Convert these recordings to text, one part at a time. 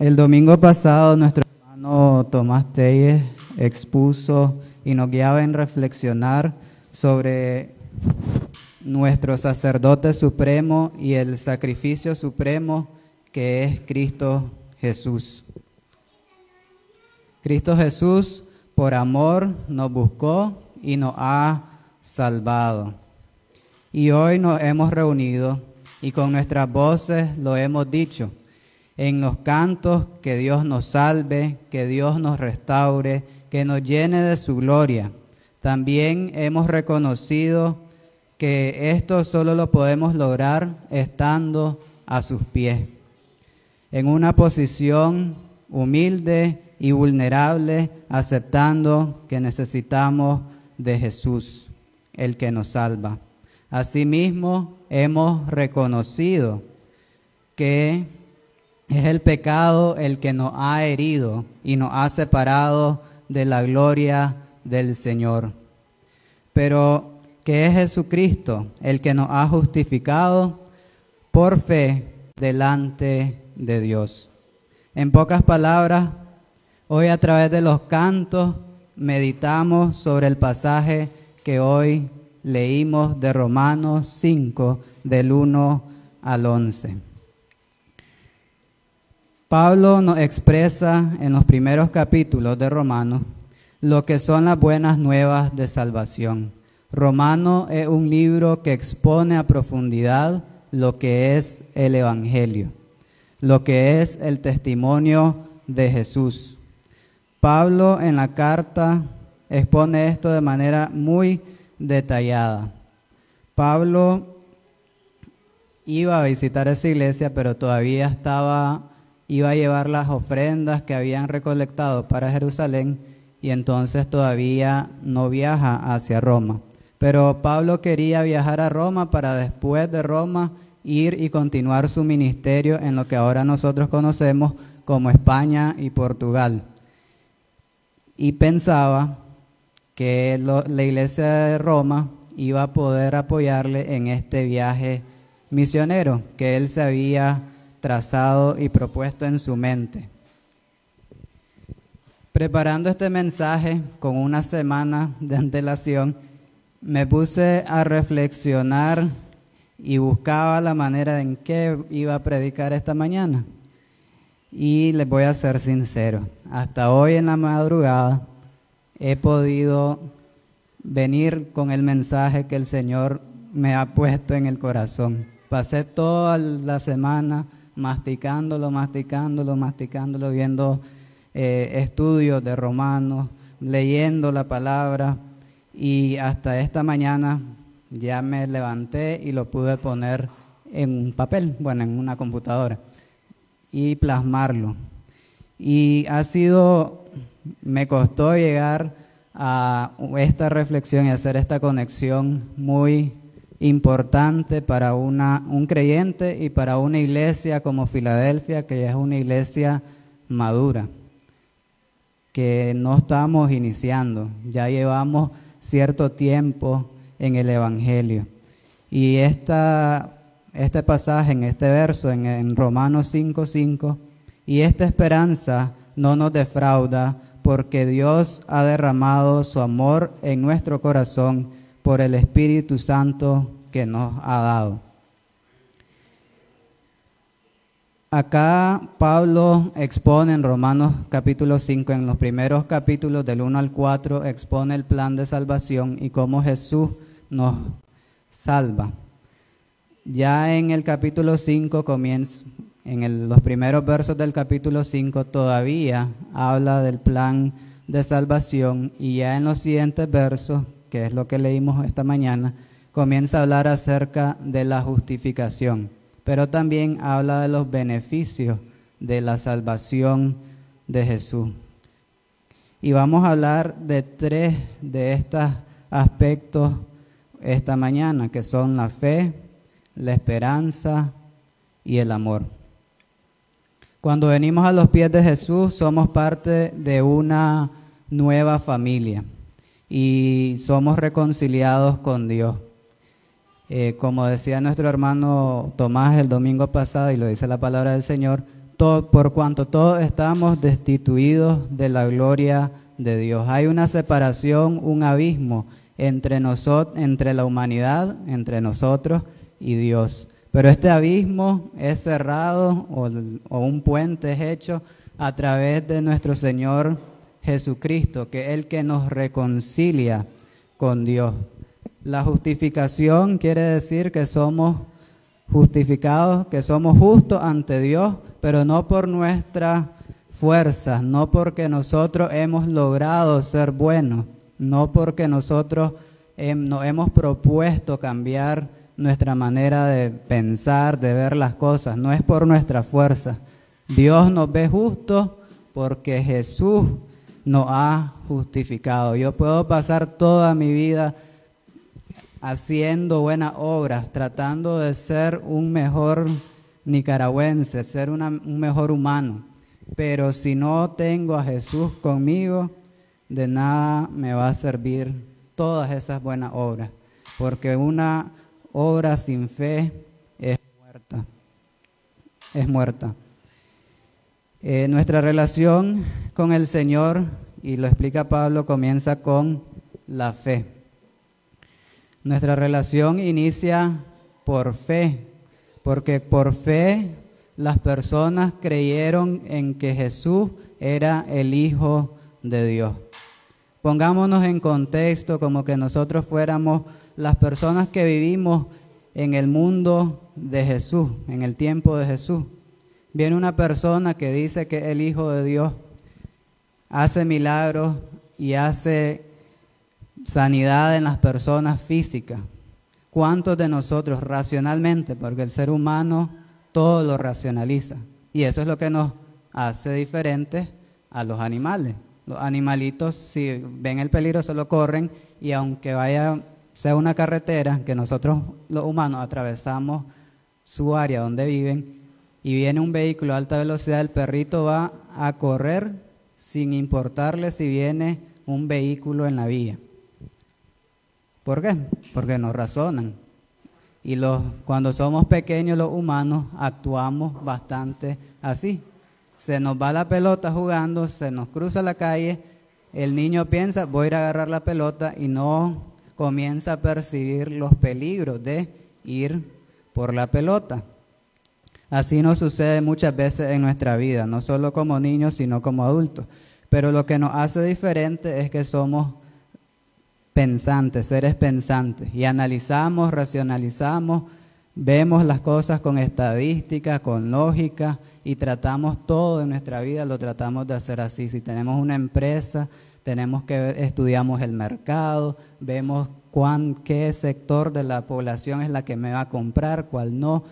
El domingo pasado nuestro hermano Tomás Telles expuso y nos guiaba en reflexionar sobre nuestro sacerdote supremo y el sacrificio supremo que es Cristo Jesús. Cristo Jesús por amor nos buscó y nos ha salvado. Y hoy nos hemos reunido y con nuestras voces lo hemos dicho en los cantos que Dios nos salve, que Dios nos restaure, que nos llene de su gloria. También hemos reconocido que esto solo lo podemos lograr estando a sus pies, en una posición humilde y vulnerable, aceptando que necesitamos de Jesús, el que nos salva. Asimismo, hemos reconocido que es el pecado el que nos ha herido y nos ha separado de la gloria del Señor. Pero que es Jesucristo el que nos ha justificado por fe delante de Dios. En pocas palabras, hoy a través de los cantos meditamos sobre el pasaje que hoy leímos de Romanos 5, del 1 al 11. Pablo nos expresa en los primeros capítulos de Romanos lo que son las buenas nuevas de salvación. Romano es un libro que expone a profundidad lo que es el Evangelio, lo que es el testimonio de Jesús. Pablo en la carta expone esto de manera muy detallada. Pablo iba a visitar esa iglesia, pero todavía estaba, iba a llevar las ofrendas que habían recolectado para Jerusalén y entonces todavía no viaja hacia Roma. Pero Pablo quería viajar a Roma para después de Roma ir y continuar su ministerio en lo que ahora nosotros conocemos como España y Portugal. Y pensaba que la iglesia de Roma iba a poder apoyarle en este viaje misionero que él se había trazado y propuesto en su mente. Preparando este mensaje con una semana de antelación, me puse a reflexionar y buscaba la manera en que iba a predicar esta mañana. Y les voy a ser sincero, hasta hoy en la madrugada he podido venir con el mensaje que el Señor me ha puesto en el corazón. Pasé toda la semana masticándolo, masticándolo, masticándolo, viendo eh, estudios de romanos, leyendo la palabra y hasta esta mañana ya me levanté y lo pude poner en un papel, bueno, en una computadora y plasmarlo. Y ha sido me costó llegar a esta reflexión y hacer esta conexión muy importante para una, un creyente y para una iglesia como Filadelfia, que es una iglesia madura, que no estamos iniciando, ya llevamos cierto tiempo en el Evangelio. Y esta, este pasaje, en este verso, en, en Romanos 5.5, y esta esperanza no nos defrauda porque Dios ha derramado su amor en nuestro corazón por el Espíritu Santo que nos ha dado. Acá Pablo expone en Romanos capítulo 5, en los primeros capítulos del 1 al 4, expone el plan de salvación y cómo Jesús nos salva. Ya en el capítulo 5 comienza, en los primeros versos del capítulo 5 todavía habla del plan de salvación y ya en los siguientes versos, que es lo que leímos esta mañana, comienza a hablar acerca de la justificación, pero también habla de los beneficios de la salvación de Jesús. Y vamos a hablar de tres de estos aspectos esta mañana, que son la fe, la esperanza y el amor. Cuando venimos a los pies de Jesús somos parte de una nueva familia y somos reconciliados con Dios. Eh, como decía nuestro hermano Tomás el domingo pasado y lo dice la palabra del Señor, por cuanto todos estamos destituidos de la gloria de Dios. Hay una separación, un abismo entre, nosotros, entre la humanidad, entre nosotros y Dios. Pero este abismo es cerrado o, o un puente es hecho a través de nuestro Señor Jesucristo, que es el que nos reconcilia con Dios. La justificación quiere decir que somos justificados, que somos justos ante Dios, pero no por nuestra fuerza, no porque nosotros hemos logrado ser buenos, no porque nosotros nos hemos propuesto cambiar nuestra manera de pensar, de ver las cosas, no es por nuestra fuerza. Dios nos ve justos porque Jesús nos ha justificado. Yo puedo pasar toda mi vida haciendo buenas obras, tratando de ser un mejor nicaragüense, ser un mejor humano. Pero si no tengo a Jesús conmigo, de nada me va a servir todas esas buenas obras. Porque una obra sin fe es muerta. Es muerta. Eh, nuestra relación con el Señor, y lo explica Pablo, comienza con la fe. Nuestra relación inicia por fe, porque por fe las personas creyeron en que Jesús era el Hijo de Dios. Pongámonos en contexto como que nosotros fuéramos las personas que vivimos en el mundo de Jesús, en el tiempo de Jesús. Viene una persona que dice que el Hijo de Dios, hace milagros y hace sanidad en las personas físicas. ¿Cuántos de nosotros racionalmente, porque el ser humano todo lo racionaliza, y eso es lo que nos hace diferentes a los animales. Los animalitos, si ven el peligro, solo corren y aunque vaya, sea una carretera, que nosotros los humanos atravesamos su área donde viven, y viene un vehículo a alta velocidad, el perrito va a correr sin importarle si viene un vehículo en la vía. ¿Por qué? Porque nos razonan. Y los, cuando somos pequeños los humanos actuamos bastante así. Se nos va la pelota jugando, se nos cruza la calle, el niño piensa, voy a ir a agarrar la pelota y no comienza a percibir los peligros de ir por la pelota. Así nos sucede muchas veces en nuestra vida, no solo como niños, sino como adultos. Pero lo que nos hace diferente es que somos pensantes, seres pensantes, y analizamos, racionalizamos, vemos las cosas con estadística, con lógica, y tratamos todo en nuestra vida, lo tratamos de hacer así. Si tenemos una empresa, tenemos que estudiamos el mercado, vemos cuán, qué sector de la población es la que me va a comprar, cuál no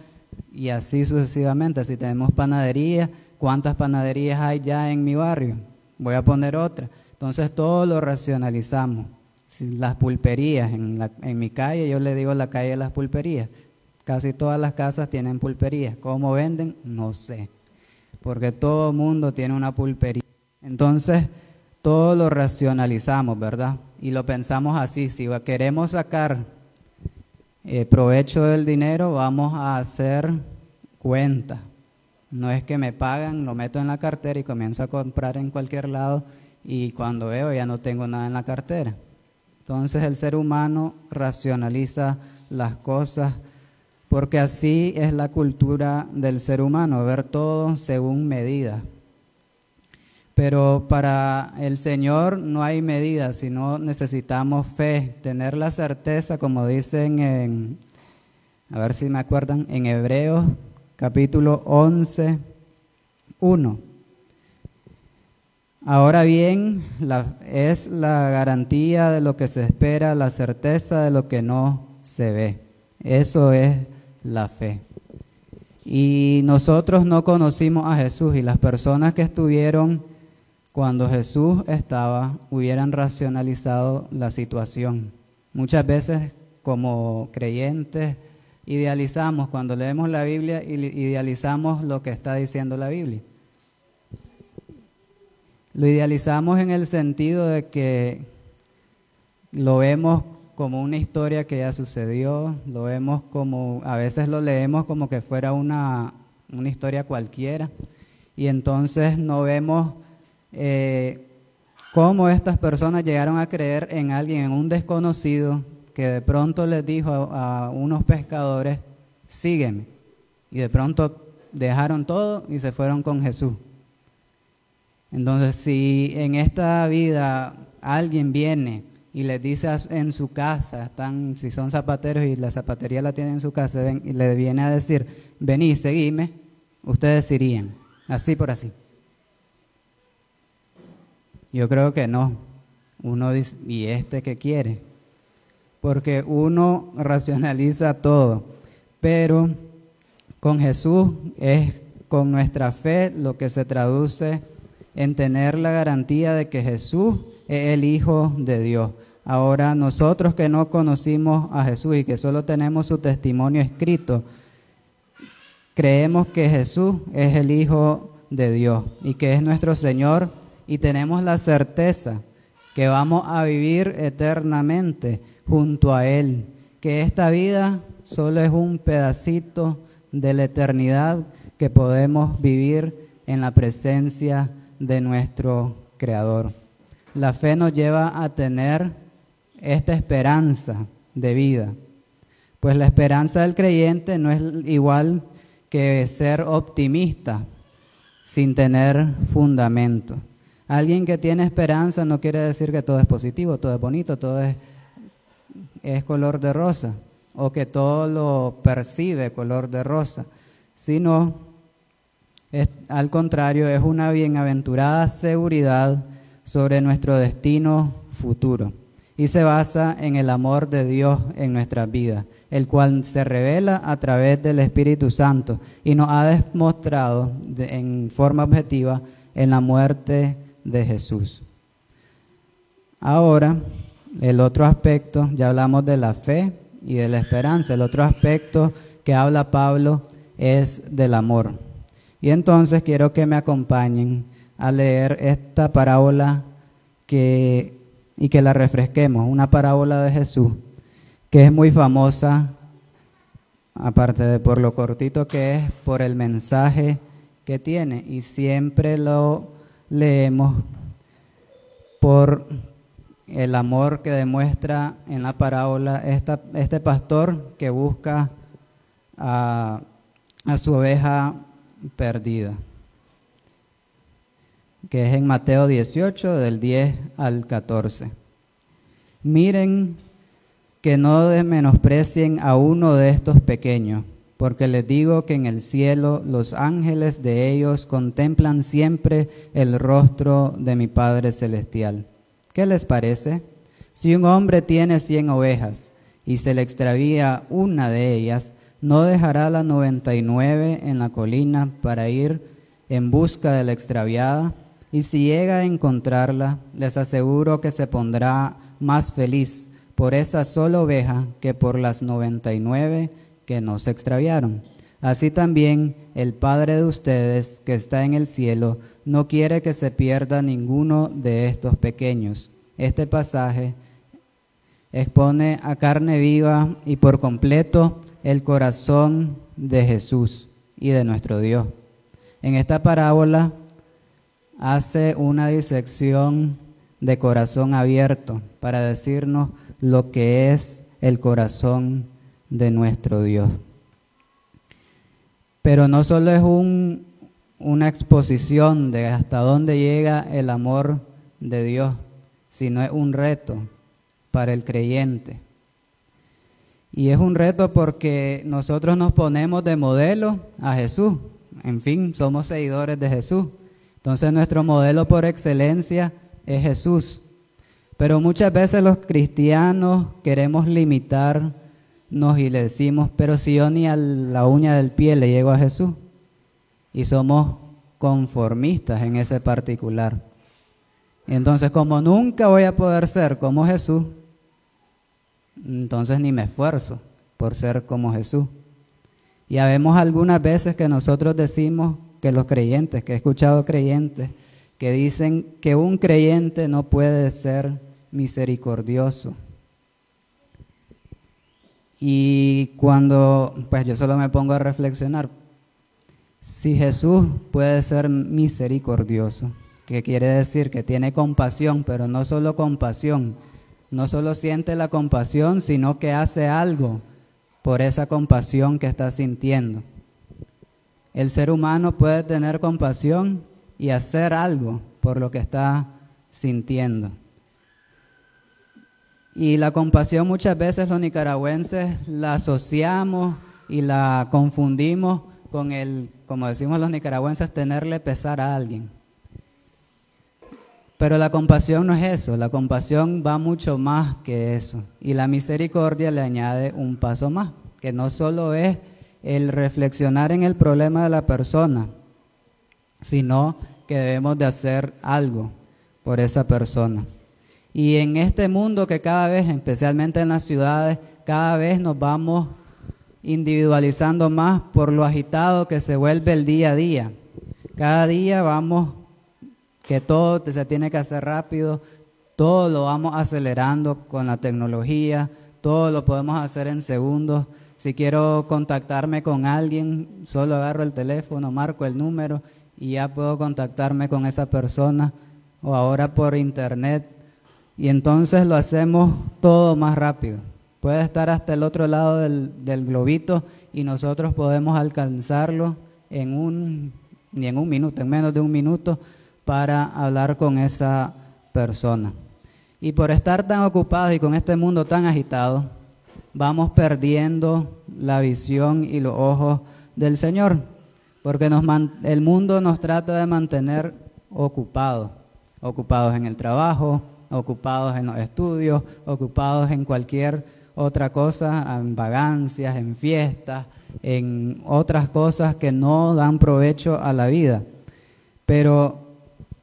y así sucesivamente. Si tenemos panadería, ¿cuántas panaderías hay ya en mi barrio? Voy a poner otra. Entonces todo lo racionalizamos. las pulperías, en, la, en mi calle yo le digo la calle de las pulperías. Casi todas las casas tienen pulperías. ¿Cómo venden? No sé. Porque todo mundo tiene una pulpería. Entonces, todo lo racionalizamos, ¿verdad? Y lo pensamos así. Si queremos sacar eh, provecho del dinero, vamos a hacer cuenta. No es que me pagan, lo meto en la cartera y comienzo a comprar en cualquier lado y cuando veo ya no tengo nada en la cartera. Entonces el ser humano racionaliza las cosas porque así es la cultura del ser humano, ver todo según medida. Pero para el Señor no hay medida, sino necesitamos fe, tener la certeza, como dicen en, a ver si me acuerdan, en Hebreos capítulo 11, 1. Ahora bien, es la garantía de lo que se espera, la certeza de lo que no se ve. Eso es la fe. Y nosotros no conocimos a Jesús y las personas que estuvieron cuando Jesús estaba, hubieran racionalizado la situación. Muchas veces como creyentes idealizamos, cuando leemos la Biblia, idealizamos lo que está diciendo la Biblia. Lo idealizamos en el sentido de que lo vemos como una historia que ya sucedió, lo vemos como, a veces lo leemos como que fuera una, una historia cualquiera y entonces no vemos eh, cómo estas personas llegaron a creer en alguien, en un desconocido, que de pronto les dijo a, unos pescadores, sígueme. Y de pronto dejaron todo y se fueron con Jesús. Entonces, si en esta vida alguien viene y les dice en su casa, están, si son zapateros y la zapatería la tienen en su casa, y le viene a decir, vení, seguime, ustedes irían, así por así. Yo creo que no. Uno dice, ¿y este qué quiere? Porque uno racionaliza todo, pero con Jesús es con nuestra fe lo que se traduce en tener la garantía de que Jesús es el Hijo de Dios. Ahora nosotros que no conocimos a Jesús y que solo tenemos su testimonio escrito, creemos que Jesús es el Hijo de Dios y que es nuestro Señor y tenemos la certeza que vamos a vivir eternamente junto a Él, que esta vida solo es un pedacito de la eternidad que podemos vivir en la presencia de nuestro Creador. La fe nos lleva a tener esta esperanza de vida, pues la esperanza del creyente no es igual que ser optimista sin tener fundamento. Alguien que tiene esperanza no quiere decir que todo es positivo, todo es bonito, todo es, es color de rosa, o que todo lo percibe color de rosa, sino al contrario, es una bienaventurada seguridad sobre nuestro destino futuro y se basa en el amor de Dios en nuestras vidas, el cual se revela a través del Espíritu Santo y nos ha demostrado en forma objetiva en la muerte de Jesús. Ahora, el otro aspecto, ya hablamos de la fe y de la esperanza, el otro aspecto que habla Pablo es del amor. Y entonces quiero que me acompañen a leer esta parábola que, y que la refresquemos, una parábola de Jesús que es muy famosa, aparte de por lo cortito que es, por el mensaje que tiene y siempre lo leemos por el amor que demuestra en la parábola esta, este pastor que busca a, su oveja perdida, que es en Mateo 18, del 10 al 14. Miren que no menosprecien a uno de estos pequeños porque les digo que en el cielo los ángeles de ellos contemplan siempre el rostro de mi Padre Celestial. ¿Qué les parece? Si un hombre tiene cien ovejas y se le extravía una de ellas, ¿no dejará la noventa y nueve en la colina para ir en busca de la extraviada? Y si llega a encontrarla, les aseguro que se pondrá más feliz por esa sola oveja que por las noventa y nueve que no se extraviaron. Así también el Padre de ustedes que está en el cielo no quiere que se pierda ninguno de estos pequeños. Este pasaje expone a carne viva y por completo el corazón de Jesús y de nuestro Dios. En esta parábola hace una disección de corazón abierto para decirnos lo que es el corazón de nuestro Dios. Pero no solo es un, una exposición de hasta dónde llega el amor de Dios, sino es un reto para el creyente. Y es un reto porque nosotros nos ponemos de modelo a Jesús. En fin, somos seguidores de Jesús. Entonces nuestro modelo por excelencia es Jesús. Pero muchas veces los cristianos queremos limitar nos y le decimos, pero si yo ni a la uña del pie le llego a Jesús. Y somos conformistas en ese particular. entonces, como nunca voy a poder ser como Jesús, entonces ni me esfuerzo por ser como Jesús. Y habemos algunas veces que nosotros decimos que los creyentes, que he escuchado creyentes, que dicen que un creyente no puede ser misericordioso y cuando, pues yo solo me pongo a reflexionar, Si Jesús puede ser misericordioso, que quiere decir que tiene compasión, pero no solo compasión, no solo siente la compasión, sino que hace algo por esa compasión que está sintiendo. El ser humano puede tener compasión y hacer algo por lo que está sintiendo. Y la compasión muchas veces los nicaragüenses la asociamos y la confundimos con el, como decimos los nicaragüenses, tenerle pesar a alguien. Pero la compasión no es eso, la compasión va mucho más que eso. Y la misericordia le añade un paso más, que no solo es el reflexionar en el problema de la persona, sino que debemos de hacer algo por esa persona. Y en este mundo que cada vez, especialmente en las ciudades, cada vez nos vamos individualizando más por lo agitado que se vuelve el día a día. Cada día vamos, que todo se tiene que hacer rápido, todo lo vamos acelerando con la tecnología, todo lo podemos hacer en segundos. Si quiero contactarme con alguien, solo agarro el teléfono, marco el número y ya puedo contactarme con esa persona o ahora por internet y entonces lo hacemos todo más rápido. Puede estar hasta el otro lado del, globito y nosotros podemos alcanzarlo en un, ni en un minuto, en menos de un minuto, para hablar con esa persona. Y por estar tan ocupados y con este mundo tan agitado, vamos perdiendo la visión y los ojos del Señor, porque nos, el mundo nos trata de mantener ocupados, ocupados en el trabajo, ocupados en los estudios, ocupados en cualquier otra cosa, en vagancias, en fiestas, en otras cosas que no dan provecho a la vida. Pero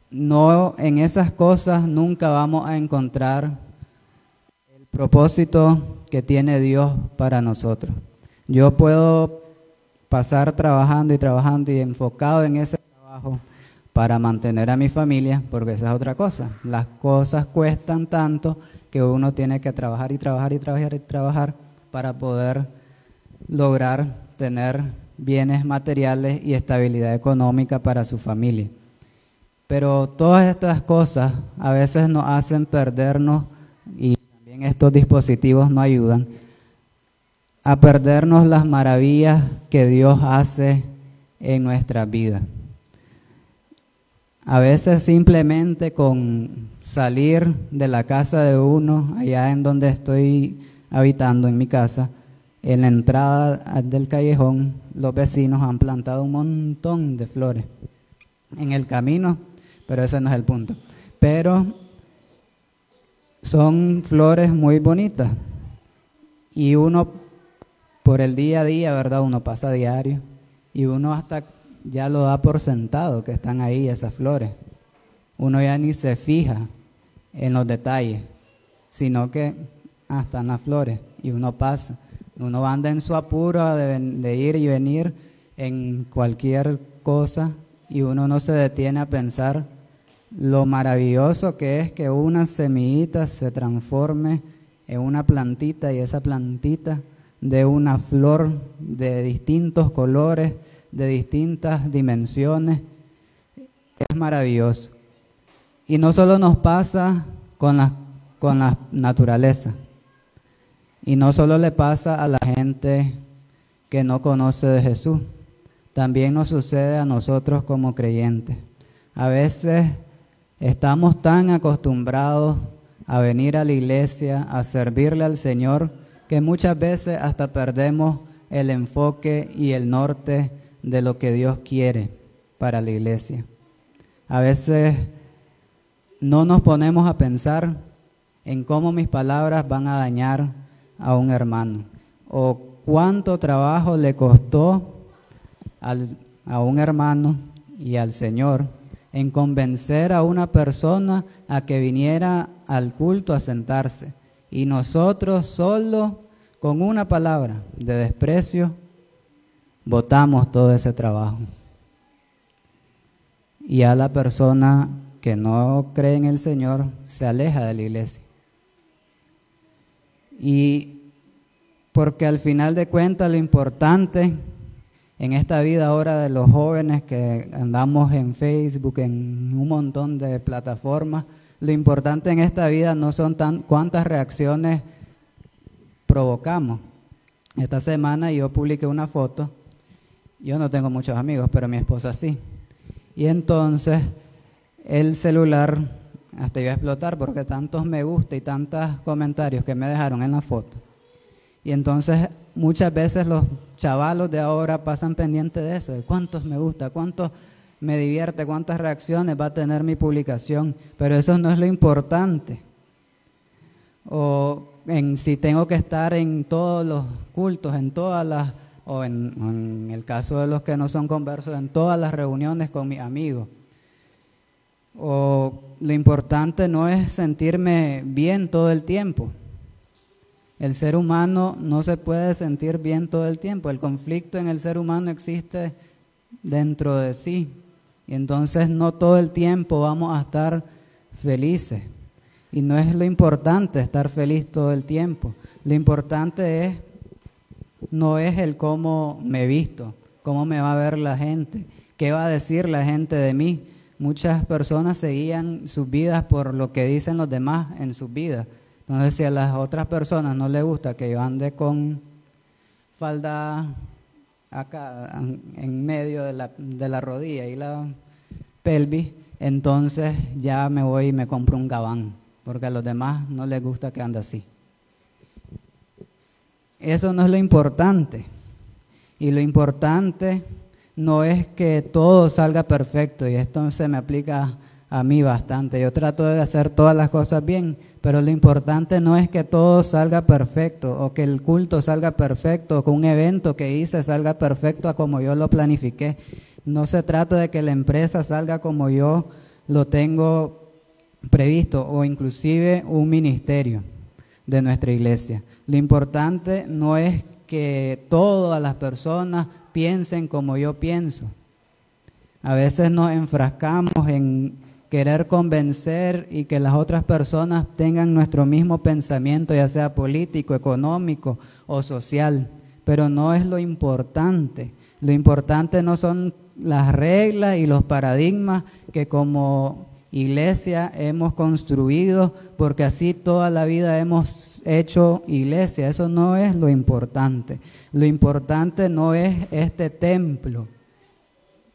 no en esas cosas nunca vamos a encontrar el propósito que tiene Dios para nosotros. Yo puedo pasar trabajando y trabajando y enfocado en ese trabajo para mantener a mi familia, porque esa es otra cosa. Las cosas cuestan tanto que uno tiene que trabajar y trabajar y trabajar y trabajar para poder lograr tener bienes materiales y estabilidad económica para su familia. Pero todas estas cosas a veces nos hacen perdernos, y también estos dispositivos nos ayudan, a perdernos las maravillas que Dios hace en nuestra vida. A veces simplemente con salir de la casa de uno, allá en donde estoy habitando, en mi casa, en la entrada del callejón, los vecinos han plantado un montón de flores en el camino, pero ese no es el punto. Pero son flores muy bonitas y uno por el día a día, ¿verdad? Uno pasa diario y uno hasta ya lo da por sentado que están ahí esas flores. Uno ya ni se fija en los detalles, sino que hasta en las flores y uno pasa. Uno anda en su apuro de, de ir y venir en cualquier cosa y uno no se detiene a pensar lo maravilloso que es que una semillita se transforme en una plantita y esa plantita de una flor de distintos colores, de distintas dimensiones. Es maravilloso. Y no solo nos pasa con la, con la naturaleza, y no solo le pasa a la gente que no conoce de Jesús, también nos sucede a nosotros como creyentes. A veces estamos tan acostumbrados a venir a la iglesia, a servirle al Señor, que muchas veces hasta perdemos el enfoque y el norte de lo que Dios quiere para la iglesia. A veces no nos ponemos a pensar en cómo mis palabras van a dañar a un hermano o cuánto trabajo le costó a un hermano y al Señor en convencer a una persona a que viniera al culto a sentarse. Y nosotros solo con una palabra de desprecio Votamos todo ese trabajo. Y a la persona que no cree en el Señor se aleja de la iglesia. Y porque al final de cuentas lo importante En esta vida ahora de los jóvenes que andamos en Facebook, en un montón de plataformas, lo importante en esta vida no son tan cuántas reacciones provocamos. Esta semana yo publiqué una foto, yo no tengo muchos amigos, pero mi esposa sí. Y entonces el celular hasta iba a explotar porque tantos me gusta y tantos comentarios que me dejaron en la foto. Y entonces muchas veces los chavalos de ahora pasan pendientes de eso, cuántos me gusta, cuántos me divierte, cuántas reacciones va a tener mi publicación, pero eso no es lo importante. O si tengo que estar en todos los cultos, en todas las, o en, en el caso de los que no son conversos, en todas las reuniones con mis amigos. O lo importante no es sentirme bien todo el tiempo. El ser humano no se puede sentir bien todo el tiempo. El conflicto en el ser humano existe dentro de sí. Y entonces no todo el tiempo vamos a estar felices. Y no es lo importante estar feliz todo el tiempo. Lo importante es, no es el cómo me visto, cómo me va a ver la gente, qué va a decir la gente de mí. Muchas personas seguían sus vidas por lo que dicen los demás en sus vidas. Entonces, si a las otras personas no les gusta que yo ande con falda acá en medio de la, de la rodilla y la pelvis, entonces ya me voy y me compro un gabán, porque a los demás no les gusta que ande así. Eso no es lo importante. Y lo importante no es que todo salga perfecto, y esto se me aplica a mí bastante. Yo trato de hacer todas las cosas bien, pero lo importante no es que todo salga perfecto o que el culto salga perfecto o que un evento que hice salga perfecto a como yo lo planifiqué. No se trata de que la empresa salga como yo lo tengo previsto o inclusive un ministerio de nuestra iglesia. Lo importante no es que todas las personas piensen como yo pienso. A veces nos enfrascamos en querer convencer y que las otras personas tengan nuestro mismo pensamiento, ya sea político, económico o social, pero no es lo importante. Lo importante no son las reglas y los paradigmas que como iglesia hemos construido, porque así toda la vida hemos hecho iglesia. Eso no es lo importante. Lo importante no es este templo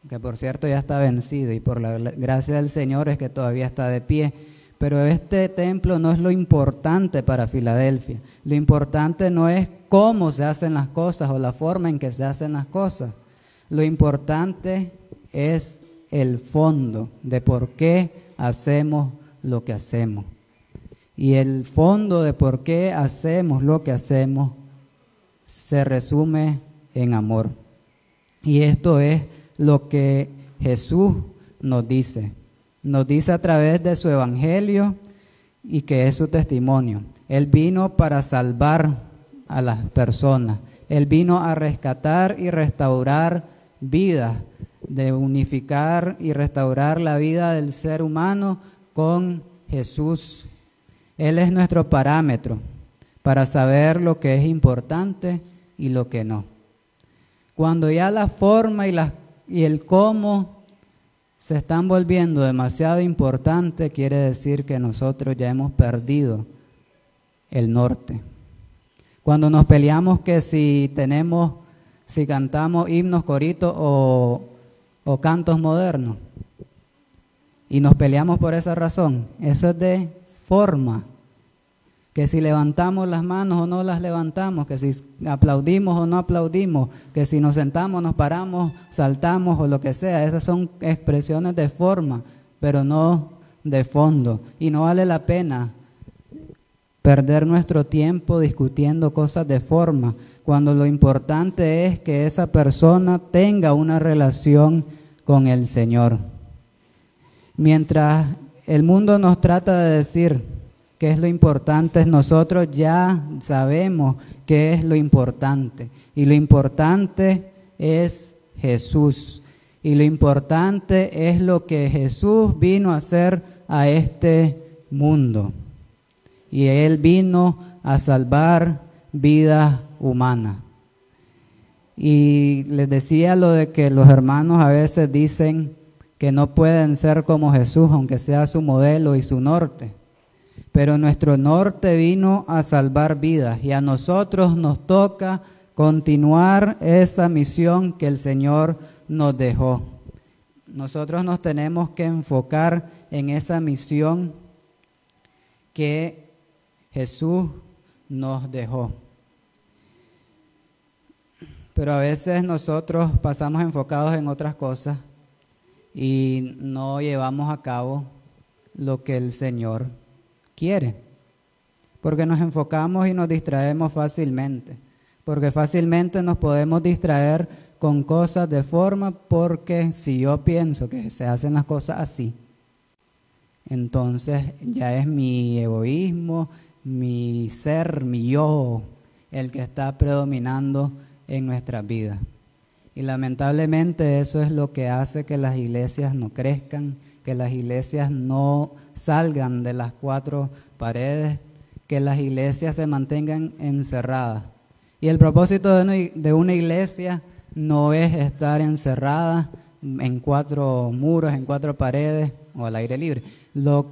que por cierto ya está vencido y por la gracia del Señor es que todavía está de pie. Pero este templo no es lo importante para Filadelfia. Lo importante no es cómo se hacen las cosas o la forma en que se hacen las cosas. Lo importante es el fondo de por qué hacemos lo que hacemos. Y el fondo de por qué hacemos lo que hacemos se resume en amor. Y esto es lo que Jesús nos dice. Nos dice a través de su evangelio y que es su testimonio. Él vino para salvar a las personas. Él vino a rescatar y restaurar vidas, de unificar y restaurar la vida del ser humano con Jesús. Él es nuestro parámetro para saber lo que es importante y lo que no. Cuando ya la forma y el cómo se están volviendo demasiado importante quiere decir que nosotros ya hemos perdido el norte. Cuando nos peleamos que si tenemos, si cantamos himnos, coritos o, o cantos modernos, y nos peleamos por esa razón, eso es de forma que si levantamos las manos o no las levantamos, que si aplaudimos o no aplaudimos, que si nos sentamos, nos paramos, saltamos o lo que sea, esas son expresiones de forma, pero no de fondo. Y no vale la pena perder nuestro tiempo discutiendo cosas de forma, cuando lo importante es que esa persona tenga una relación con el Señor. Mientras el mundo nos trata de decir, qué es lo importante, nosotros ya sabemos qué es lo importante. Y lo importante es Jesús. Y lo importante es lo que Jesús vino a hacer a este mundo. Y Él vino a salvar vida humana. Y les decía lo de que los hermanos a veces dicen que no pueden ser como Jesús, aunque sea su modelo y su norte. Pero nuestro norte vino a salvar vidas y a nosotros nos toca continuar esa misión que el Señor nos dejó. Nosotros nos tenemos que enfocar en esa misión que Jesús nos dejó. Pero a veces nosotros pasamos enfocados en otras cosas y no llevamos a cabo lo que el Señor quiere. Porque nos enfocamos y nos distraemos fácilmente. Porque fácilmente nos podemos distraer con cosas de forma porque si yo pienso que se hacen las cosas así, entonces ya es mi egoísmo, mi ser, mi yo, el que está predominando en nuestras vidas. Y lamentablemente eso es lo que hace que las iglesias no crezcan, que las iglesias no salgan de las cuatro paredes, que las iglesias se mantengan encerradas. Y el propósito de una iglesia no es estar encerrada en cuatro muros, en cuatro paredes o al aire libre. Lo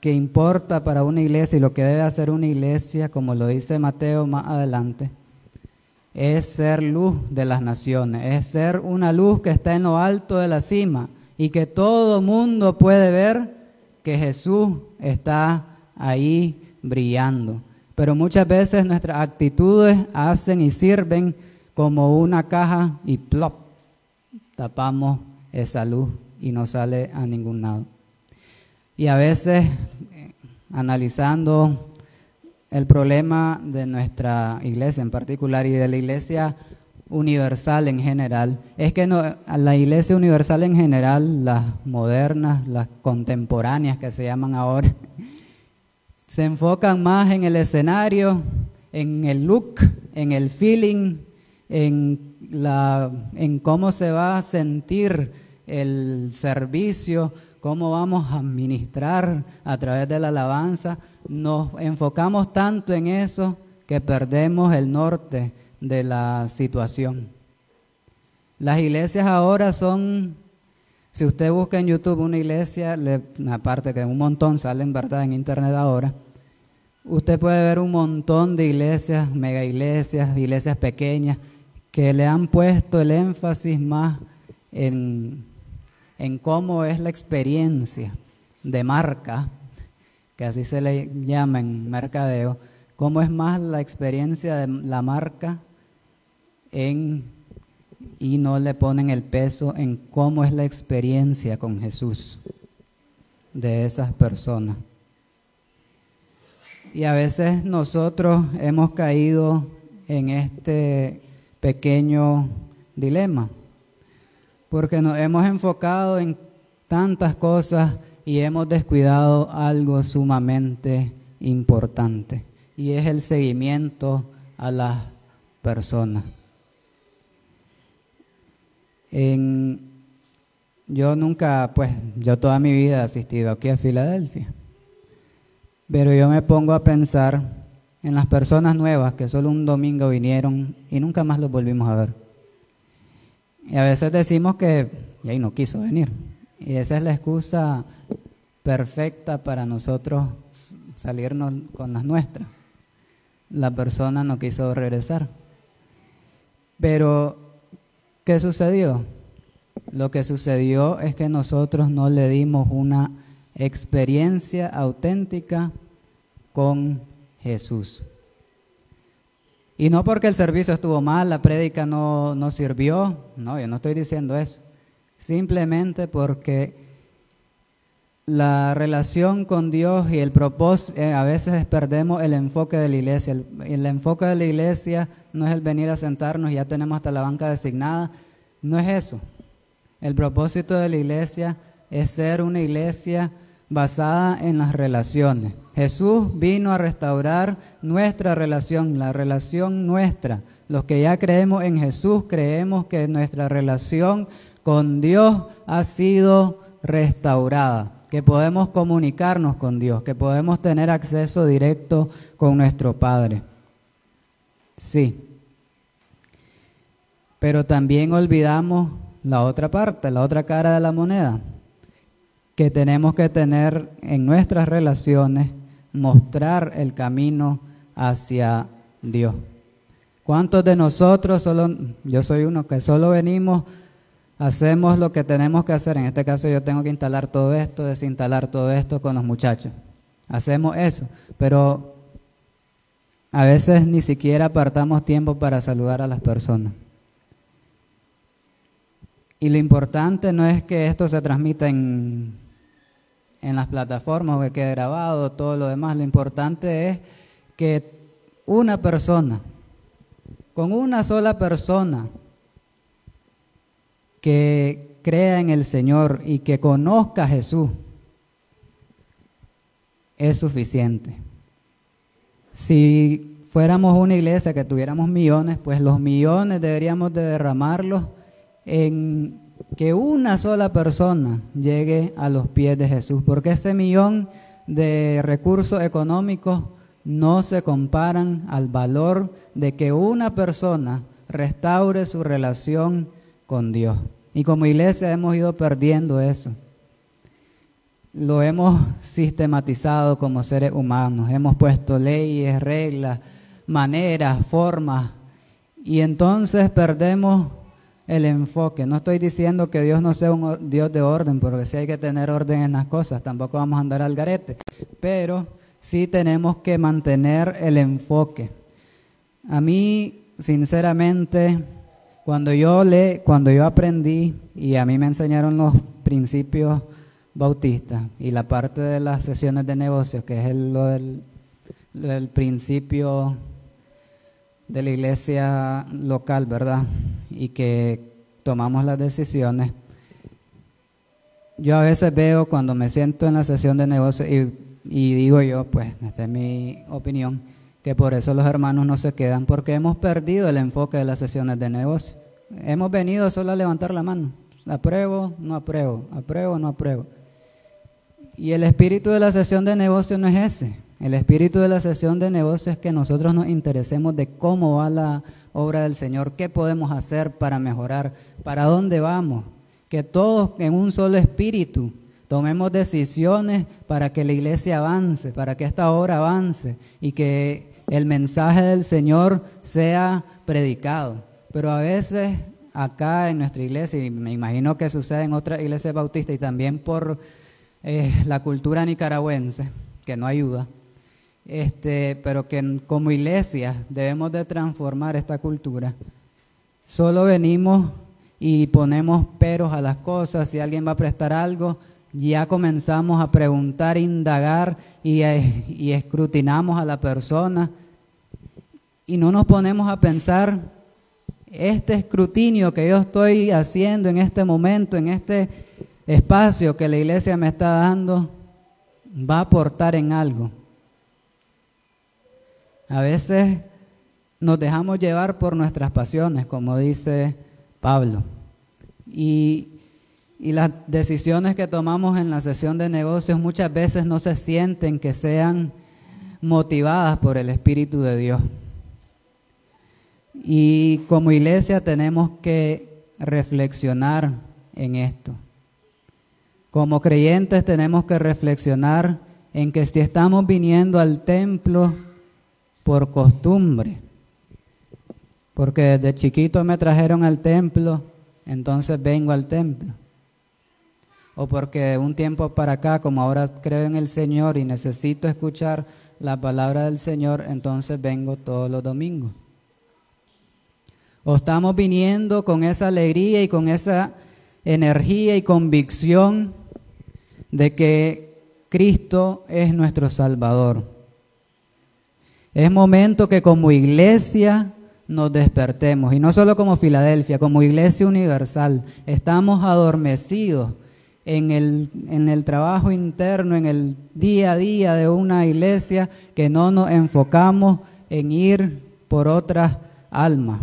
que importa para una iglesia y lo que debe hacer una iglesia, como lo dice Mateo más adelante, es ser luz de las naciones, es ser una luz que está en lo alto de la cima y que todo mundo puede ver que Jesús está ahí brillando. Pero muchas veces nuestras actitudes hacen y sirven como una caja y plop, tapamos esa luz y no sale a ningún lado. Y a veces, eh, analizando el problema de nuestra iglesia en particular y de la iglesia universal en general, es que no, la iglesia universal en general, las modernas, las contemporáneas que se llaman ahora, se enfocan más en el escenario, en el look, en el feeling, en, la, en cómo se va a sentir el servicio, cómo vamos a administrar a través de la alabanza, nos enfocamos tanto en eso que perdemos el norte de la situación. Las iglesias ahora son, si usted busca en YouTube una iglesia, aparte que un montón salen verdad en internet ahora, usted puede ver un montón de iglesias, mega iglesias, iglesias pequeñas, que le han puesto el énfasis más en, en cómo es la experiencia de marca que así se le llama en mercadeo, cómo es más la experiencia de la marca en y no le ponen el peso en cómo es la experiencia con Jesús de esas personas. Y a veces nosotros hemos caído en este pequeño dilema, porque nos hemos enfocado en tantas cosas y hemos descuidado algo sumamente importante y es el seguimiento a las personas. Yo nunca, pues, yo toda mi vida he asistido aquí a Filadelfia, pero yo me pongo a pensar en las personas nuevas que solo un domingo vinieron y nunca más los volvimos a ver. Y a veces decimos que, y ahí no quiso venir. Y esa es la excusa perfecta para nosotros salirnos con las nuestras. La persona no quiso regresar. Pero, ¿qué sucedió? Lo que sucedió es que nosotros no le dimos una experiencia auténtica con Jesús. Y no porque el servicio estuvo mal, la prédica no, no sirvió, no, yo no estoy diciendo eso. Simplemente porque la relación con Dios y el propósito, eh, a veces perdemos el enfoque de la iglesia. El, el, enfoque de la iglesia no es el venir a sentarnos y ya tenemos hasta la banca designada. No es eso. El propósito de la iglesia es ser una iglesia basada en las relaciones. Jesús vino a restaurar nuestra relación, la relación nuestra. Los que ya creemos en Jesús creemos que nuestra relación con Dios ha sido restaurada, que podemos comunicarnos con Dios, que podemos tener acceso directo con nuestro Padre. Sí. Pero también olvidamos la otra parte, la otra cara de la moneda, que tenemos que tener en nuestras relaciones, mostrar el camino hacia Dios. ¿Cuántos de nosotros, solo, yo soy uno que solo venimos, hacemos lo que tenemos que hacer? En este caso yo tengo que instalar todo esto, desinstalar todo esto con los muchachos. Hacemos eso, pero a veces ni siquiera apartamos tiempo para saludar a las personas. Y lo importante no es que esto se transmita en, en las plataformas o que quede grabado, todo lo demás. Lo importante es que una persona, con una sola persona que crea en el Señor y que conozca a Jesús, es suficiente. Si fuéramos una iglesia que tuviéramos millones, pues los millones deberíamos de derramarlos en que una sola persona llegue a los pies de Jesús, porque ese millón de recursos económicos no se comparan al valor de que una persona restaure su relación con Dios. Y como iglesia hemos ido perdiendo eso. Lo hemos sistematizado como seres humanos, hemos puesto leyes, reglas, maneras, formas, y entonces perdemos el enfoque. No estoy diciendo que Dios no sea un Dios de orden, porque sí hay que tener orden en las cosas, tampoco vamos a andar al garete, pero sí tenemos que mantener el enfoque. A mí, sinceramente, cuando yo le, cuando yo aprendí y a mí me enseñaron los principios bautistas y la parte de las sesiones de negocios, que es el, lo, del, principio de la iglesia local, ¿verdad? Y que tomamos las decisiones. Yo a veces veo cuando me siento en la sesión de negocios y y digo yo, pues, esta es mi opinión, que por eso los hermanos no se quedan, porque hemos perdido el enfoque de las sesiones de negocio. Hemos venido solo a levantar la mano. Apruebo, no apruebo, apruebo, no apruebo. Y el espíritu de la sesión de negocio no es ese. El espíritu de la sesión de negocio es que nosotros nos interesemos de cómo va la obra del Señor, qué podemos hacer para mejorar, para dónde vamos. Que todos en un solo espíritu Tomemos decisiones para que la iglesia avance, para que esta obra avance y que el mensaje del Señor sea predicado. Pero a veces acá en nuestra iglesia, y me imagino que sucede en otras iglesias bautistas y también por eh, la cultura nicaragüense, que no ayuda, este, pero que como iglesia debemos de transformar esta cultura. Solo venimos y ponemos peros a las cosas, si alguien va a prestar algo, ya comenzamos a preguntar, indagar y, y escrutinamos a la persona y no nos ponemos a pensar, este escrutinio que yo estoy haciendo en este momento, en este espacio que la iglesia me está dando, va a aportar en algo. A veces nos dejamos llevar por nuestras pasiones, como dice Pablo. Y las decisiones que tomamos en la sesión de negocios muchas veces no se sienten que sean motivadas por el Espíritu de Dios. Y como iglesia tenemos que reflexionar en esto. Como creyentes tenemos que reflexionar en que si estamos viniendo al templo por costumbre, porque desde chiquito me trajeron al templo, entonces vengo al templo o porque de un tiempo para acá, como ahora creo en el Señor y necesito escuchar la palabra del Señor, entonces vengo todos los domingos. O estamos viniendo con esa alegría y con esa energía y convicción de que Cristo es nuestro Salvador. Es momento que como iglesia nos despertemos, y no solo como Filadelfia, como iglesia universal, estamos adormecidos en el, en el trabajo interno, en el día a día de una iglesia, que no nos enfocamos en ir por otras almas.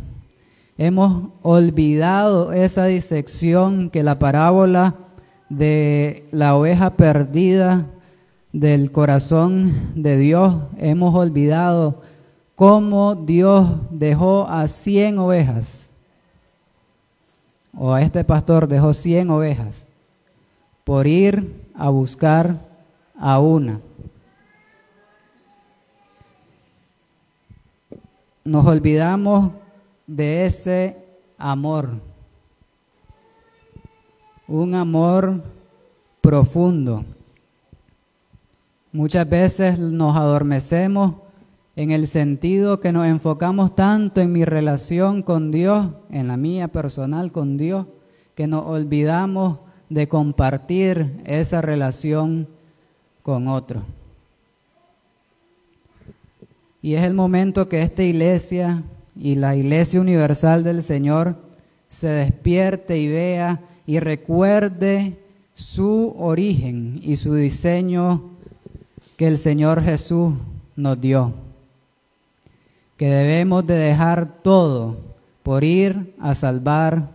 Hemos olvidado esa disección que la parábola de la oveja perdida del corazón de Dios, hemos olvidado cómo Dios dejó a cien ovejas o este pastor dejó 100 ovejas por ir a buscar a una. Nos olvidamos de ese amor, un amor profundo. Muchas veces nos adormecemos en el sentido que nos enfocamos tanto en mi relación con Dios, en la mía personal con Dios, que nos olvidamos de compartir esa relación con otro. Y es el momento que esta iglesia y la iglesia universal del Señor se despierte y vea y recuerde su origen y su diseño que el Señor Jesús nos dio. Que debemos de dejar todo por ir a salvar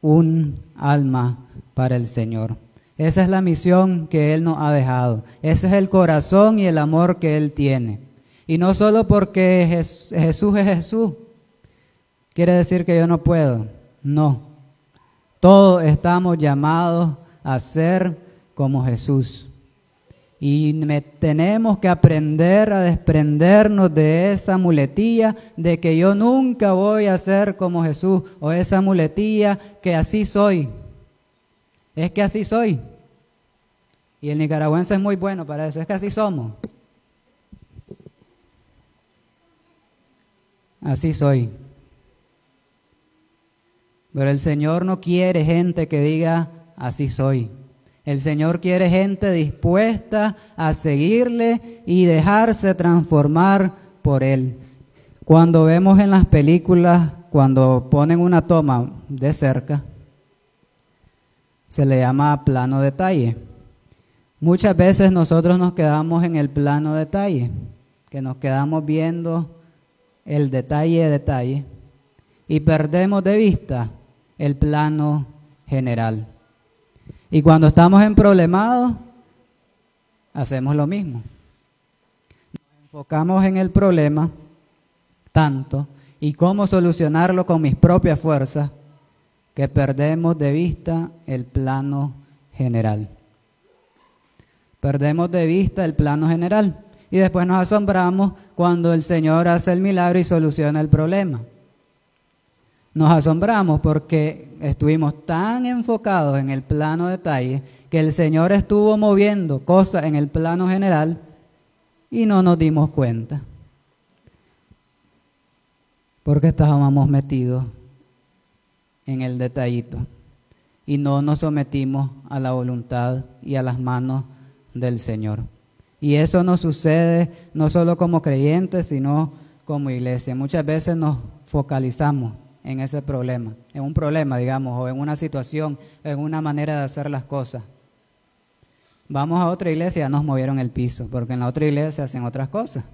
un alma para el Señor. Esa es la misión que Él nos ha dejado. Ese es el corazón y el amor que Él tiene. Y no solo porque Jesús es Jesús, quiere decir que yo no puedo. No. Todos estamos llamados a ser como Jesús. Y tenemos que aprender a desprendernos de esa muletilla de que yo nunca voy a ser como Jesús o esa muletilla que así soy. Es que así soy. Y el nicaragüense es muy bueno para eso, es que así somos. Así soy. Pero el Señor no quiere gente que diga, así soy. El Señor quiere gente dispuesta a seguirle y dejarse transformar por Él. Cuando vemos en las películas, cuando ponen una toma de cerca, se le llama plano detalle. Muchas veces nosotros nos quedamos en el plano detalle, que nos quedamos viendo el detalle de detalle y perdemos de vista el plano general. Y cuando estamos en problemados, hacemos lo mismo. Nos enfocamos en el problema tanto y cómo solucionarlo con mis propias fuerzas que perdemos de vista el plano general. Perdemos de vista el plano general y después nos asombramos cuando el Señor hace el milagro y soluciona el problema. Nos asombramos porque estuvimos tan enfocados en el plano detalle que el Señor estuvo moviendo cosas en el plano general y no nos dimos cuenta. Porque estábamos metidos en el detallito y no nos sometimos a la voluntad y a las manos del Señor. Y eso nos sucede no solo como creyentes, sino como iglesia. Muchas veces nos focalizamos en ese problema, en un problema, digamos, o en una situación, en una manera de hacer las cosas. Vamos a otra iglesia, nos movieron el piso, porque en la otra iglesia hacen otras cosas.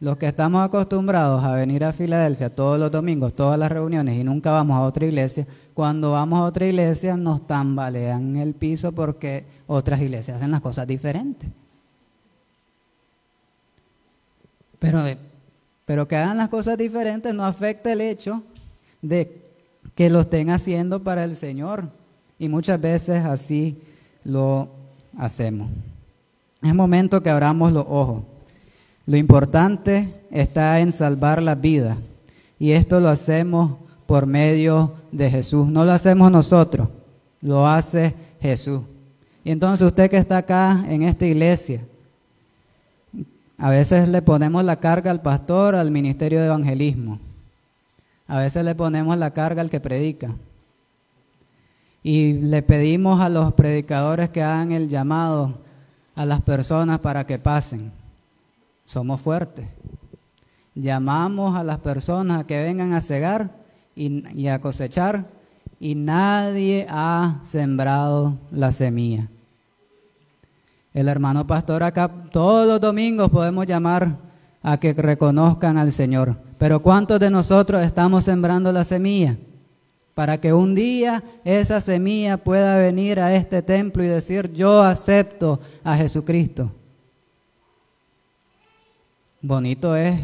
Los que estamos acostumbrados a venir a Filadelfia todos los domingos, todas las reuniones y nunca vamos a otra iglesia, cuando vamos a otra iglesia nos tambalean el piso porque otras iglesias hacen las cosas diferentes. Pero pero que hagan las cosas diferentes no afecta el hecho de que lo estén haciendo para el Señor. Y muchas veces así lo hacemos. Es momento que abramos los ojos. Lo importante está en salvar la vida. Y esto lo hacemos por medio de Jesús. No lo hacemos nosotros, lo hace Jesús. Y entonces usted que está acá en esta iglesia, a veces le ponemos la carga al pastor, al ministerio de evangelismo. A veces le ponemos la carga al que predica. Y le pedimos a los predicadores que hagan el llamado a las personas para que pasen. Somos fuertes. Llamamos a las personas que vengan a cegar y a cosechar y nadie ha sembrado la semilla. El hermano pastor acá todos los domingos podemos llamar a que reconozcan al Señor. Pero ¿cuántos de nosotros estamos sembrando la semilla? Para que un día esa semilla pueda venir a este templo y decir, yo acepto a Jesucristo. Bonito es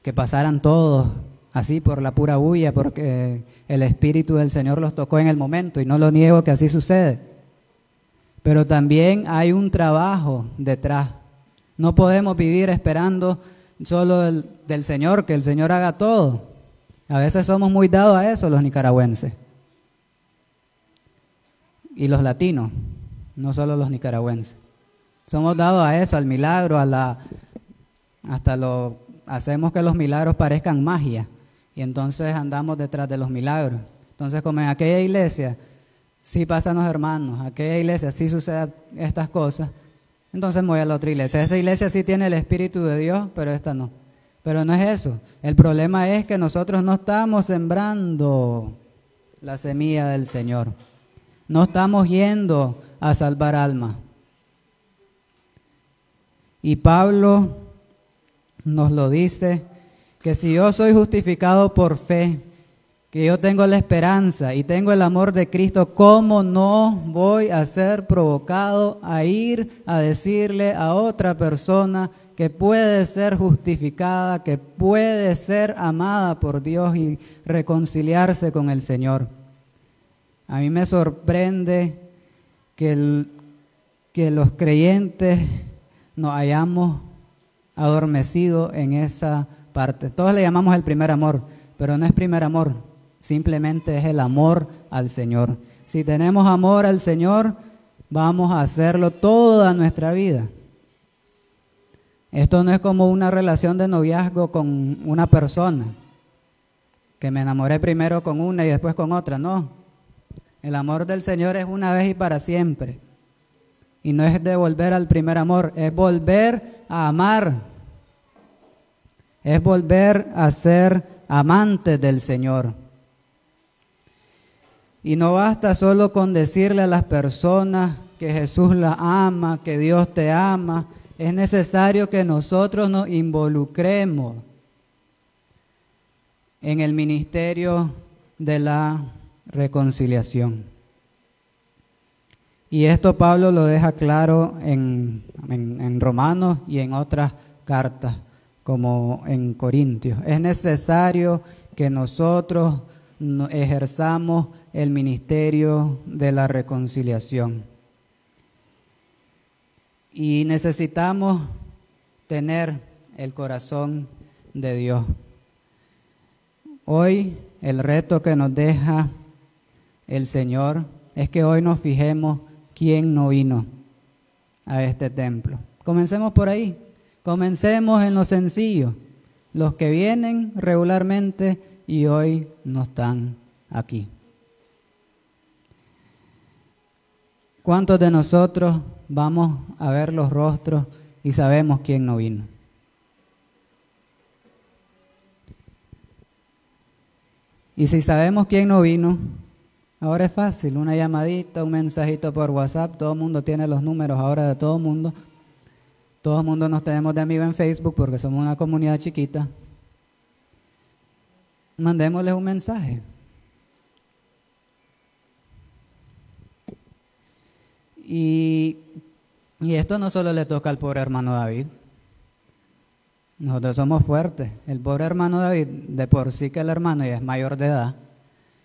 que pasaran todos así por la pura bulla, porque el Espíritu del Señor los tocó en el momento y no lo niego que así sucede. Pero también hay un trabajo detrás. No podemos vivir esperando solo del Señor, que el Señor haga todo. A veces somos muy dados a eso los nicaragüenses. Y los latinos, no solo los nicaragüenses. Somos dados a eso, al milagro, a la hasta lo hacemos que los milagros parezcan magia y entonces andamos detrás de los milagros. Entonces, como en aquella iglesia sí pasan los hermanos, aquella iglesia sí suceden estas cosas, entonces voy a la otra iglesia. Esa iglesia sí tiene el Espíritu de Dios, pero esta no. Pero no es eso. El problema es que nosotros no estamos sembrando la semilla del Señor. No estamos yendo a salvar almas. Y Pablo nos lo dice, que si yo soy justificado por fe, que yo tengo la esperanza y tengo el amor de Cristo, ¿cómo no voy a ser provocado a ir a decirle a otra persona que puede ser justificada, que puede ser amada por Dios y reconciliarse con el Señor? A mí me sorprende que, que los creyentes nos hayamos adormecido en esa parte. Todos le llamamos el primer amor, pero no es primer amor, simplemente es el amor al Señor. Si tenemos amor al Señor, vamos a hacerlo toda nuestra vida. Esto no es como una relación de noviazgo con una persona, que me enamoré primero con una y después con otra, no. El amor del Señor es una vez y para siempre. Y no es de volver al primer amor, es volver a amar es volver a ser amante del Señor. Y no basta solo con decirle a las personas que Jesús la ama, que Dios te ama, es necesario que nosotros nos involucremos en el ministerio de la reconciliación. Y esto Pablo lo deja claro en, en Romanos y en otras cartas como en Corintios. Es necesario que nosotros ejerzamos el ministerio de la reconciliación. Y necesitamos tener el corazón de Dios. Hoy el reto que nos deja el Señor es que hoy nos fijemos quién no vino a este templo. Comencemos por ahí. Comencemos en lo sencillo. Los que vienen regularmente y hoy no están aquí. ¿Cuántos de nosotros vamos a ver los rostros y sabemos quién no vino? Y si sabemos quién no vino, ahora es fácil, una llamadita, un mensajito por WhatsApp, todo el mundo tiene los números ahora de todo el mundo. Todo el mundo nos tenemos de amigo en Facebook porque somos una comunidad chiquita. Mandémosles un mensaje. Y, esto no solo le toca al pobre hermano David. Nosotros somos fuertes. El pobre hermano David, de por sí que el hermano ya es mayor de edad,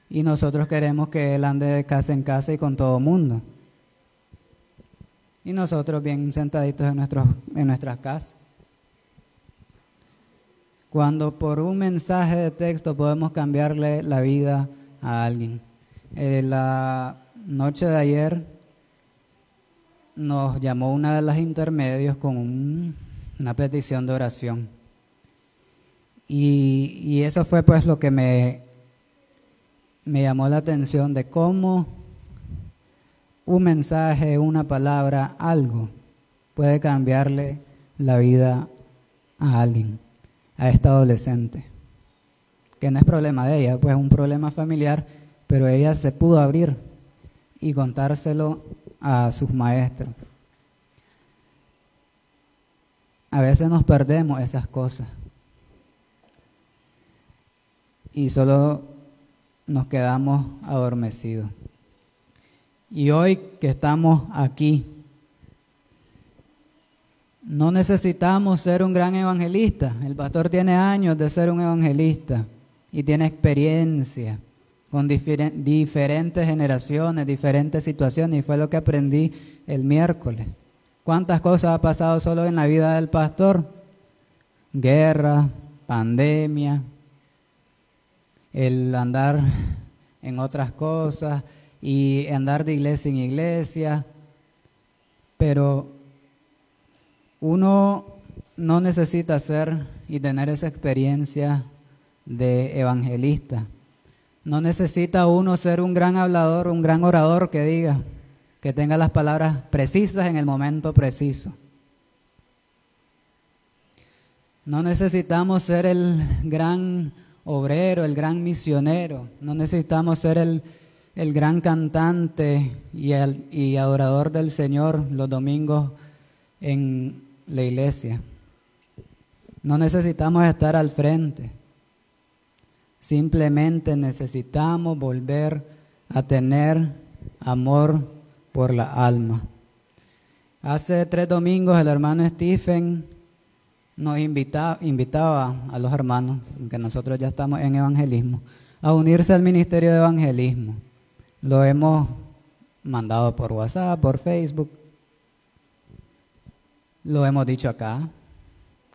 y nosotros queremos que él ande de casa en casa y con todo mundo y nosotros bien sentaditos en, nuestros, en nuestras casas. Cuando por un mensaje de texto podemos cambiarle la vida a alguien. Eh, la noche de ayer nos llamó una de las intermedios con una petición de oración. Y, eso fue pues lo que me, me llamó la atención de cómo un mensaje, una palabra, algo puede cambiarle la vida a alguien, a esta adolescente. Que no es problema de ella, pues es un problema familiar, pero ella se pudo abrir y contárselo a sus maestros. A veces nos perdemos esas cosas y solo nos quedamos adormecidos. Y hoy que estamos aquí, no necesitamos ser un gran evangelista. El pastor tiene años de ser un evangelista y tiene experiencia con diferentes generaciones, diferentes situaciones, y fue lo que aprendí el miércoles. ¿Cuántas cosas ha pasado solo en la vida del pastor? Guerra, pandemia, el andar en otras cosas y andar de iglesia en iglesia, pero uno no necesita ser y tener esa experiencia de evangelista. No necesita uno ser un gran hablador, un gran orador que diga, que tenga las palabras precisas en el momento preciso. No necesitamos ser el gran obrero, el gran misionero. No necesitamos ser el, gran cantante y, el, y adorador del Señor los domingos en la iglesia. No necesitamos estar al frente. Simplemente necesitamos volver a tener amor por la alma. Hace tres domingos el hermano Stephen nos invitaba, a los hermanos, que nosotros ya estamos en evangelismo, a unirse al ministerio de evangelismo. Lo hemos mandado por WhatsApp, por Facebook. Lo hemos dicho acá,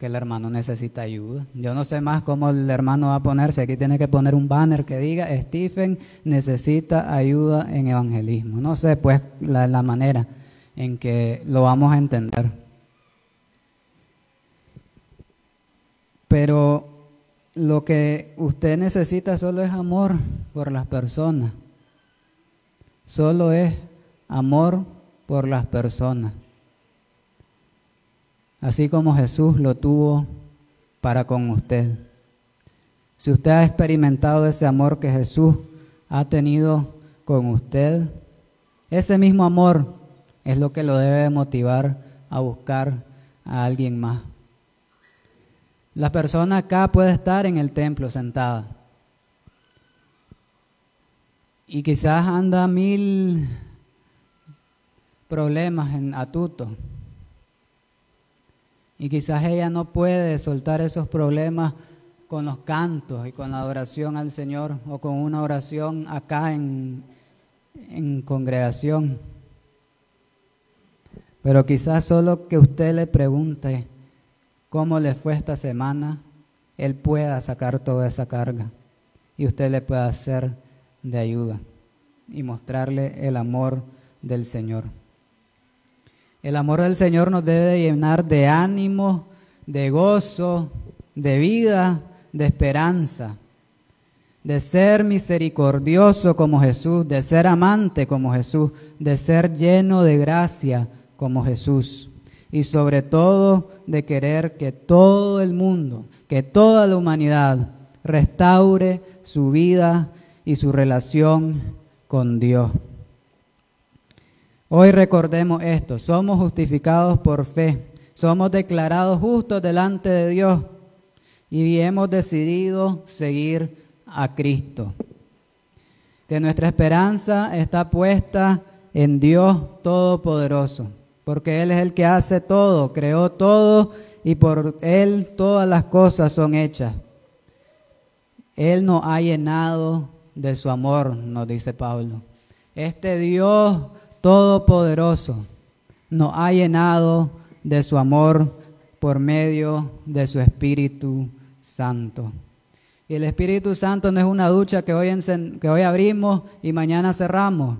que el hermano necesita ayuda. Yo no sé más cómo el hermano va a ponerse. Aquí tiene que poner un banner que diga, Stephen necesita ayuda en evangelismo. No sé pues la, la manera en que lo vamos a entender. Pero lo que usted necesita solo es amor por las personas. Solo es amor por las personas. Así como Jesús lo tuvo para con usted. Si usted ha experimentado ese amor que Jesús ha tenido con usted, ese mismo amor es lo que lo debe motivar a buscar a alguien más. La persona acá puede estar en el templo sentada. Y quizás anda mil problemas en atuto. Y quizás ella no puede soltar esos problemas con los cantos y con la adoración al Señor o con una oración acá en, en congregación. Pero quizás solo que usted le pregunte, cómo le fue esta semana, Él pueda sacar toda esa carga y usted le pueda hacer de ayuda y mostrarle el amor del Señor. El amor del Señor nos debe llenar de ánimo, de gozo, de vida, de esperanza, de ser misericordioso como Jesús, de ser amante como Jesús, de ser lleno de gracia como Jesús y sobre todo de querer que todo el mundo, que toda la humanidad restaure su vida y su relación con Dios. Hoy recordemos esto, somos justificados por fe, somos declarados justos delante de Dios y hemos decidido seguir a Cristo. Que nuestra esperanza está puesta en Dios Todopoderoso porque Él es el que hace todo, creó todo y por Él todas las cosas son hechas. Él nos ha llenado de su amor, nos dice Pablo. Este Dios todopoderoso nos ha llenado de su amor por medio de su Espíritu Santo. Y el Espíritu Santo no es una ducha que hoy, que hoy abrimos y mañana cerramos.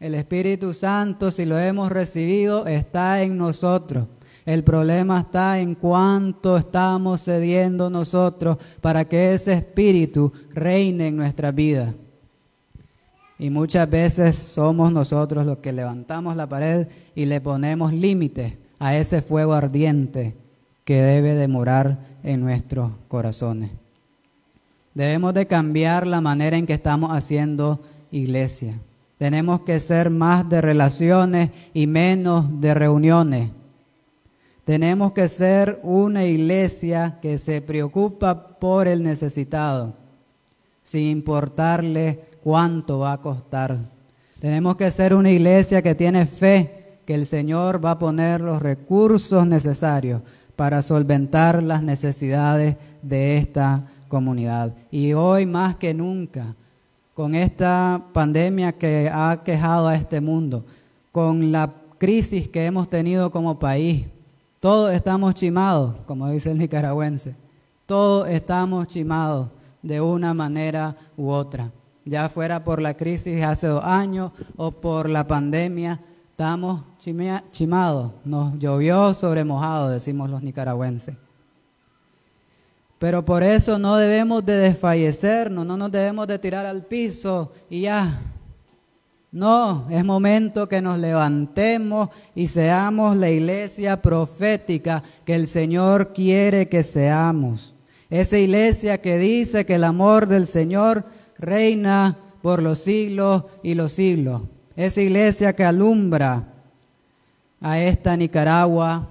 El Espíritu Santo, si lo hemos recibido, está en nosotros. El problema está en cuánto estamos cediendo nosotros para que ese Espíritu reine en nuestra vida. Y muchas veces somos nosotros los que levantamos la pared y le ponemos límites a ese fuego ardiente que debe de morar en nuestros corazones. Debemos de cambiar la manera en que estamos haciendo iglesia. Tenemos que ser más de relaciones y menos de reuniones. Tenemos que ser una iglesia que se preocupa por el necesitado, sin importarle cuánto va a costar. Tenemos que ser una iglesia que tiene fe que el Señor va a poner los recursos necesarios para solventar las necesidades de esta comunidad. Y hoy más que nunca con esta pandemia que ha quejado a este mundo, con la crisis que hemos tenido como país. Todos estamos chimados, como dice el nicaragüense. Todos estamos chimados de una manera u otra. Ya fuera por la crisis hace dos años o por la pandemia, estamos chimados. Nos llovió sobre mojado, decimos los nicaragüenses. Pero por eso no debemos de desfallecernos, no nos debemos de tirar al piso y ya. No, es momento que nos levantemos y seamos la iglesia profética que el Señor quiere que seamos. Esa iglesia que dice que el amor del Señor reina por los siglos y los siglos. Esa iglesia que alumbra a esta Nicaragua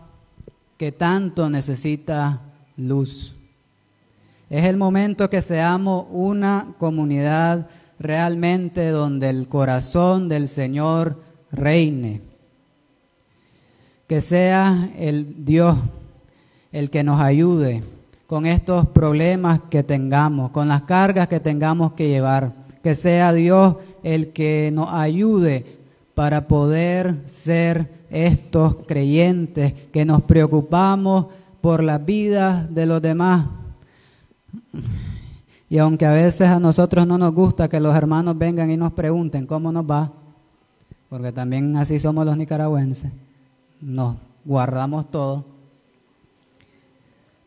que tanto necesita luz. Es el momento que seamos una comunidad realmente donde el corazón del Señor reine. Que sea el Dios el que nos ayude con estos problemas que tengamos, con las cargas que tengamos que llevar. Que sea Dios el que nos ayude para poder ser estos creyentes que nos preocupamos por la vida de los demás y aunque a veces a nosotros no nos gusta que los hermanos vengan y nos pregunten cómo nos va, porque también así somos los nicaragüenses, nos guardamos todo.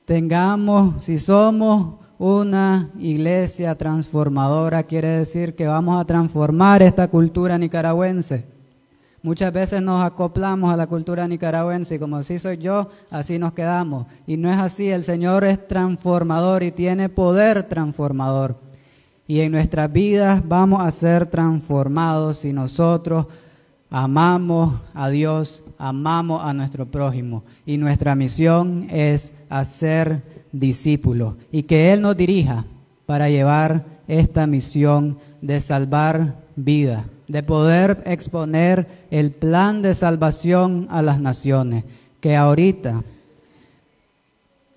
Tengamos, si somos una iglesia transformadora, quiere decir que vamos a transformar esta cultura nicaragüense Muchas veces nos acoplamos a la cultura nicaragüense y como así soy yo, así nos quedamos. Y no es así, el Señor es transformador y tiene poder transformador. Y en nuestras vidas vamos a ser transformados si nosotros amamos a Dios, amamos a nuestro prójimo. Y nuestra misión es hacer discípulos y que Él nos dirija para llevar esta misión de salvar vidas de poder exponer el plan de salvación a las naciones, que ahorita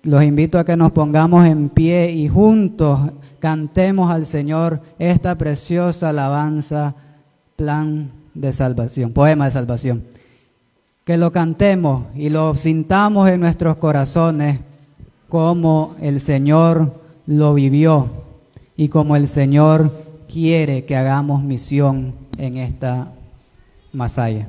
los invito a que nos pongamos en pie y juntos cantemos al Señor esta preciosa alabanza, plan de salvación, poema de salvación que lo cantemos y lo sintamos en nuestros corazones como el Señor lo vivió y como el Señor quiere que hagamos misión en esta masaya.